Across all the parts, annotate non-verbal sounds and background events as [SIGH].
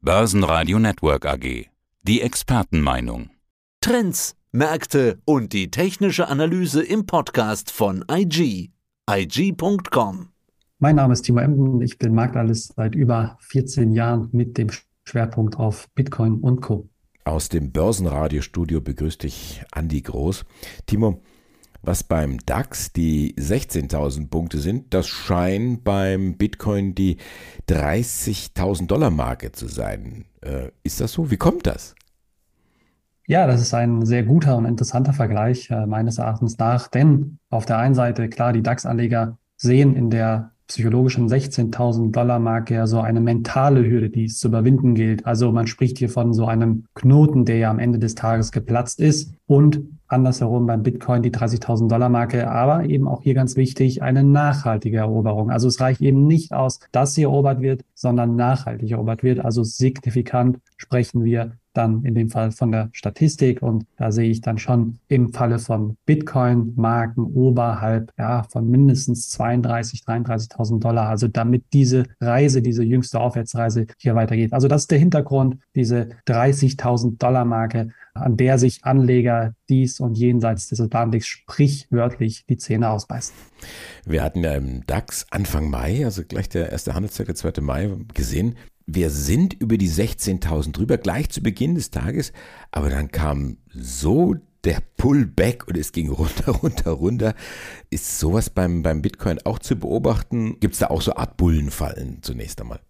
Börsenradio Network AG. Die Expertenmeinung. Trends, Märkte und die technische Analyse im Podcast von IG. IG.com. Mein Name ist Timo Emden. Ich bin Marktanalyst seit über 14 Jahren mit dem Schwerpunkt auf Bitcoin und Co. Aus dem Börsenradiostudio begrüßt dich Andi Groß. Timo, was beim DAX die 16.000 Punkte sind, das scheint beim Bitcoin die 30.000 Dollar Marke zu sein. Äh, ist das so? Wie kommt das? Ja, das ist ein sehr guter und interessanter Vergleich äh, meines Erachtens nach, denn auf der einen Seite, klar, die DAX-Anleger sehen in der psychologischen 16.000 Dollar Marke ja so eine mentale Hürde, die es zu überwinden gilt. Also man spricht hier von so einem Knoten, der ja am Ende des Tages geplatzt ist und andersherum beim Bitcoin die 30.000 Dollar Marke, aber eben auch hier ganz wichtig, eine nachhaltige Eroberung. Also es reicht eben nicht aus, dass sie erobert wird, sondern nachhaltig erobert wird. Also signifikant sprechen wir dann in dem Fall von der Statistik und da sehe ich dann schon im Falle von Bitcoin Marken oberhalb ja von mindestens 32, 33.000 Dollar. Also damit diese Reise, diese jüngste Aufwärtsreise hier weitergeht. Also das ist der Hintergrund, diese 30.000 Dollar Marke, an der sich Anleger dies und jenseits des Atlantiks sprichwörtlich die Zähne ausbeißen. Wir hatten ja im DAX Anfang Mai, also gleich der erste Handelstag, der 2. Mai, gesehen, wir sind über die 16.000 drüber, gleich zu Beginn des Tages, aber dann kam so der Pullback und es ging runter, [LAUGHS] runter, runter. Ist sowas beim, beim Bitcoin auch zu beobachten? Gibt es da auch so Art Bullenfallen zunächst einmal?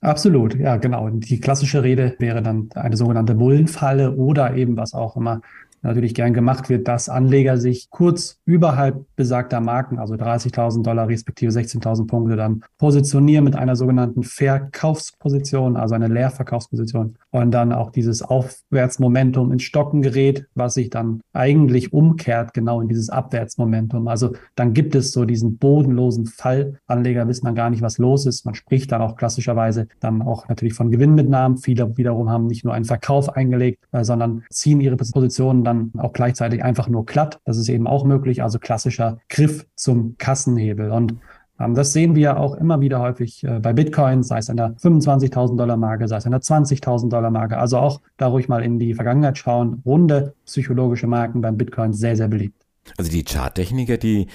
Absolut, ja, genau. Die klassische Rede wäre dann eine sogenannte Bullenfalle oder eben, was auch immer natürlich gern gemacht wird, dass Anleger sich kurz überhalb besagter Marken, also 30.000 Dollar respektive 16.000 Punkte, dann positionieren mit einer sogenannten Verkaufsposition, also eine Leerverkaufsposition und dann auch dieses Aufwärtsmomentum ins Stocken gerät, was sich dann eigentlich umkehrt genau in dieses Abwärtsmomentum. Also dann gibt es so diesen bodenlosen Fall. Anleger wissen dann gar nicht, was los ist. Man spricht dann auch klassischerweise dann auch natürlich von Gewinnmitnahmen. Viele wiederum haben nicht nur einen Verkauf eingelegt, äh, sondern ziehen ihre Positionen dann dann auch gleichzeitig einfach nur glatt. Das ist eben auch möglich, also klassischer Griff zum Kassenhebel. Und ähm, das sehen wir auch immer wieder häufig äh, bei Bitcoin, sei es an der 25.000 Dollar Marke, sei es an der 20.000 Dollar Marke. Also auch da ruhig mal in die Vergangenheit schauen. Runde psychologische Marken beim Bitcoin sehr, sehr beliebt. Also die Charttechniker, die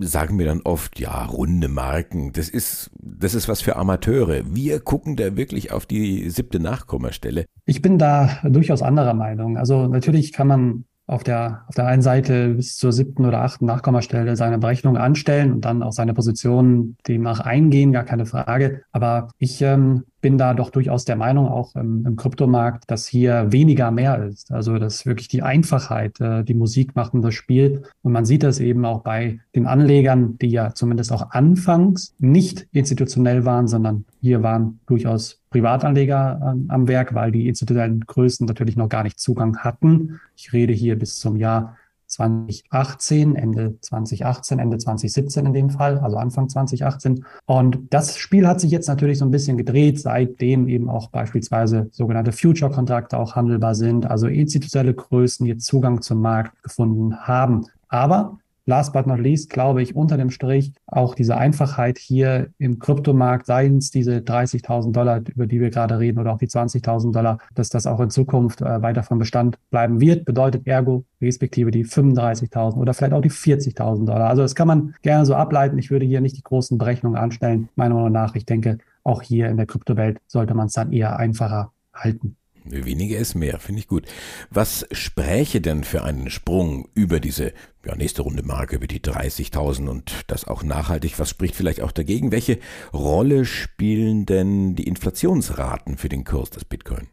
sagen mir dann oft, ja, runde Marken, das ist, das ist was für Amateure. Wir gucken da wirklich auf die siebte Nachkommastelle. Ich bin da durchaus anderer Meinung. Also natürlich kann man auf der, auf der einen Seite bis zur siebten oder achten Nachkommastelle seine Berechnung anstellen und dann auch seine Position demnach eingehen, gar keine Frage. Aber ich ähm, bin da doch durchaus der Meinung, auch im, im Kryptomarkt, dass hier weniger mehr ist. Also dass wirklich die Einfachheit äh, die Musik macht und das Spiel. Und man sieht das eben auch bei den Anlegern, die ja zumindest auch anfangs nicht institutionell waren, sondern hier waren durchaus Privatanleger äh, am Werk, weil die institutionellen Größen natürlich noch gar nicht Zugang hatten. Ich rede hier bis zum Jahr 2018, Ende 2018, Ende 2017 in dem Fall, also Anfang 2018. Und das Spiel hat sich jetzt natürlich so ein bisschen gedreht, seitdem eben auch beispielsweise sogenannte Future-Kontrakte auch handelbar sind, also institutionelle Größen jetzt Zugang zum Markt gefunden haben. Aber last but not least, glaube ich, unter dem Strich auch diese Einfachheit hier im Kryptomarkt, seien es diese 30.000 Dollar, über die wir gerade reden, oder auch die 20.000 Dollar, dass das auch in Zukunft äh, weiter vom Bestand bleiben wird, bedeutet ergo respektive die 35.000 oder vielleicht auch die 40.000 Dollar. Also das kann man gerne so ableiten. Ich würde hier nicht die großen Berechnungen anstellen. Meiner Meinung nach, ich denke, auch hier in der Kryptowelt sollte man es dann eher einfacher halten. Weniger ist mehr, finde ich gut. Was spräche denn für einen Sprung über diese ja, nächste Runde Marke, über die 30.000 und das auch nachhaltig? Was spricht vielleicht auch dagegen? Welche Rolle spielen denn die Inflationsraten für den Kurs des Bitcoin?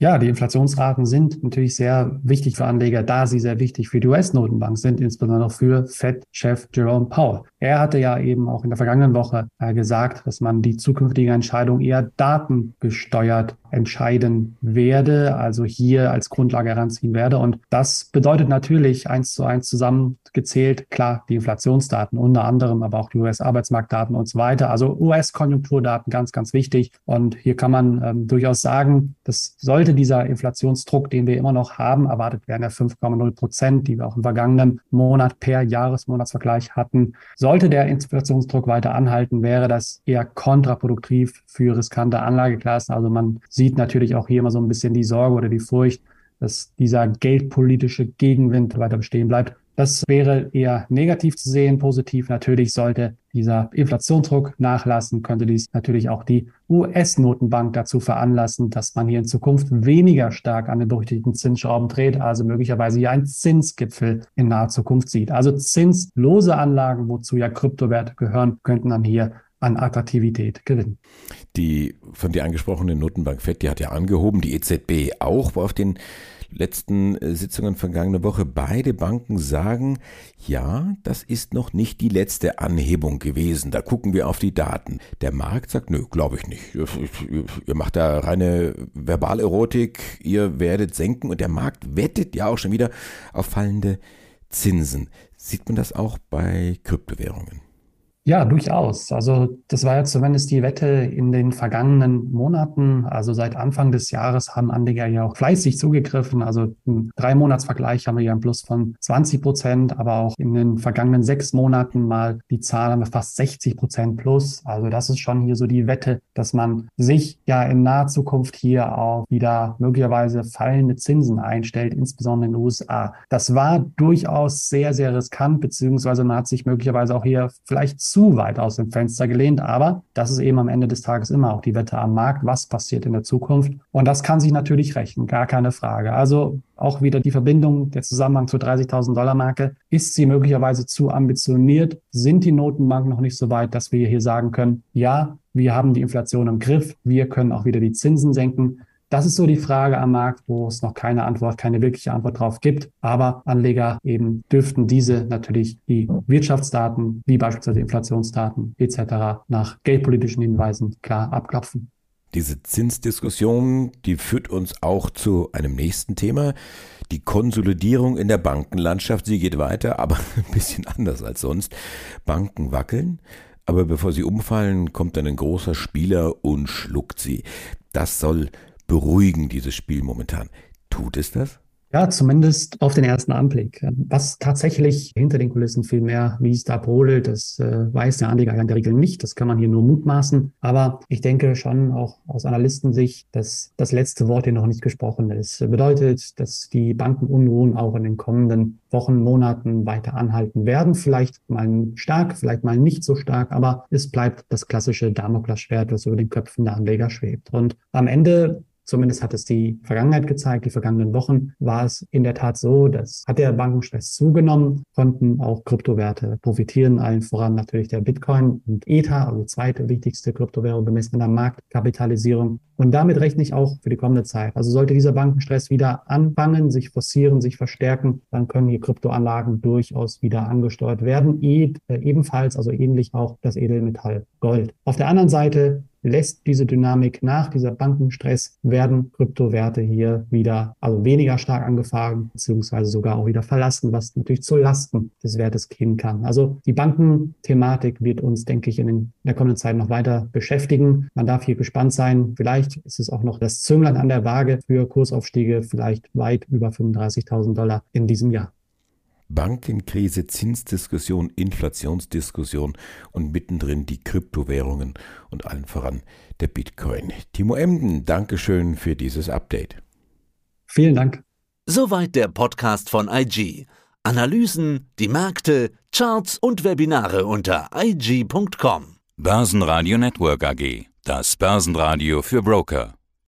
Ja, die Inflationsraten sind natürlich sehr wichtig für Anleger, da sie sehr wichtig für die US-Notenbank sind, insbesondere für Fed-Chef Jerome Powell. Er hatte ja eben auch in der vergangenen Woche äh, gesagt, dass man die zukünftige Entscheidung eher datengesteuert entscheiden werde, also hier als Grundlage heranziehen werde. Und das bedeutet natürlich eins zu eins zusammengezählt, klar, die Inflationsdaten unter anderem, aber auch die US-Arbeitsmarktdaten und so weiter. Also US-Konjunkturdaten ganz, ganz wichtig. Und hier kann man ähm, durchaus sagen, das sollte dieser Inflationsdruck, den wir immer noch haben, erwartet werden ja 5,0 Prozent, die wir auch im vergangenen Monat per Jahresmonatsvergleich hatten, soll Sollte der Inflationsdruck weiter anhalten, wäre das eher kontraproduktiv für riskante Anlageklassen. Also man sieht natürlich auch hier immer so ein bisschen die Sorge oder die Furcht, dass dieser geldpolitische Gegenwind weiter bestehen bleibt. Das wäre eher negativ zu sehen. Positiv natürlich sollte dieser Inflationsdruck nachlassen, könnte dies natürlich auch die US-Notenbank dazu veranlassen, dass man hier in Zukunft weniger stark an den berüchtigten Zinsschrauben dreht, also möglicherweise hier einen Zinsgipfel in naher Zukunft sieht. Also zinslose Anlagen, wozu ja Kryptowerte gehören, könnten dann hier an Attraktivität gewinnen. Die von dir angesprochene Notenbank FED, die hat ja angehoben, die EZB auch, auf den letzten äh, Sitzungen vergangene Woche beide Banken sagen, ja, das ist noch nicht die letzte Anhebung gewesen. Da gucken wir auf die Daten. Der Markt sagt, nö, glaube ich nicht. Ihr macht da reine Verbalerotik, ihr werdet senken und der Markt wettet ja auch schon wieder auf fallende Zinsen. Sieht man das auch bei Kryptowährungen? Ja, durchaus. Also das war ja zumindest die Wette in den vergangenen Monaten. Also seit Anfang des Jahres haben Anleger ja auch fleißig zugegriffen. Also im Drei-Monats-Vergleich haben wir ja einen Plus von 20 Prozent, aber auch in den vergangenen sechs Monaten mal die Zahl haben wir fast 60 Prozent plus. Also das ist schon hier so die Wette, dass man sich ja in naher Zukunft hier auch wieder möglicherweise fallende Zinsen einstellt, insbesondere in den USA. Das war durchaus sehr, sehr riskant, beziehungsweise man hat sich möglicherweise auch hier vielleicht zu weit aus dem Fenster gelehnt. Aber das ist eben am Ende des Tages immer auch die Wette am Markt. Was passiert in der Zukunft? Und das kann sich natürlich rechnen, gar keine Frage. Also auch wieder die Verbindung, der Zusammenhang zur 30.000 Dollar Marke. Ist sie möglicherweise zu ambitioniert? Sind die Notenbanken noch nicht so weit, dass wir hier sagen können, ja, wir haben die Inflation im Griff, wir können auch wieder die Zinsen senken. Das ist so die Frage am Markt, wo es noch keine Antwort, keine wirkliche Antwort drauf gibt. Aber Anleger eben dürften diese natürlich die Wirtschaftsdaten, wie beispielsweise Inflationsdaten etc. nach geldpolitischen Hinweisen klar abklopfen. Diese Zinsdiskussion, die führt uns auch zu einem nächsten Thema. Die Konsolidierung in der Bankenlandschaft, sie geht weiter, aber [LAUGHS] ein bisschen anders als sonst. Banken wackeln, aber bevor sie umfallen, kommt dann ein großer Spieler und schluckt sie. Das soll beruhigen, dieses Spiel momentan. Tut es das? Ja, zumindest auf den ersten Anblick. Was tatsächlich hinter den Kulissen viel mehr, wie es da brodelt, das äh, weiß der Anleger in der Regel nicht. Das kann man hier nur mutmaßen. Aber ich denke schon auch aus Analystensicht, dass das letzte Wort hier noch nicht gesprochen ist. Bedeutet, dass die Bankenunruhen auch in den kommenden Wochen, Monaten weiter anhalten werden. Vielleicht mal stark, vielleicht mal nicht so stark, aber es bleibt das klassische Damoklesschwert, das über den Köpfen der Anleger schwebt. Und am Ende Zumindest hat es die Vergangenheit gezeigt, die vergangenen Wochen war es in der Tat so, dass hat der Bankenstress zugenommen, konnten auch Kryptowerte profitieren, allen voran natürlich der Bitcoin und Ether, also zweite wichtigste Kryptowährung gemessen an der Marktkapitalisierung. Und damit rechne ich auch für die kommende Zeit. Also sollte dieser Bankenstress wieder anfangen, sich forcieren, sich verstärken, dann können hier Kryptoanlagen durchaus wieder angesteuert werden. E ebenfalls, also ähnlich auch das Edelmetall Gold. Auf der anderen Seite lässt diese Dynamik nach, dieser Bankenstress, werden Kryptowerte hier wieder, also weniger stark angefahren, beziehungsweise sogar auch wieder verlassen, was natürlich zu Lasten des Wertes gehen kann. Also die Bankenthematik wird uns, denke ich, in, den, in der kommenden Zeit noch weiter beschäftigen. Man darf hier gespannt sein. Vielleicht ist es auch noch das Zünglein an der Waage für Kursaufstiege, vielleicht weit über 35.000 Dollar in diesem Jahr. Bankenkrise, Zinsdiskussion, Inflationsdiskussion und mittendrin die Kryptowährungen und allen voran der Bitcoin. Timo Emden, Dankeschön für dieses Update. Vielen Dank. Soweit der Podcast von IG. Analysen, die Märkte, Charts und Webinare unter IG.com. Börsenradio Network AG. Das Börsenradio für Broker.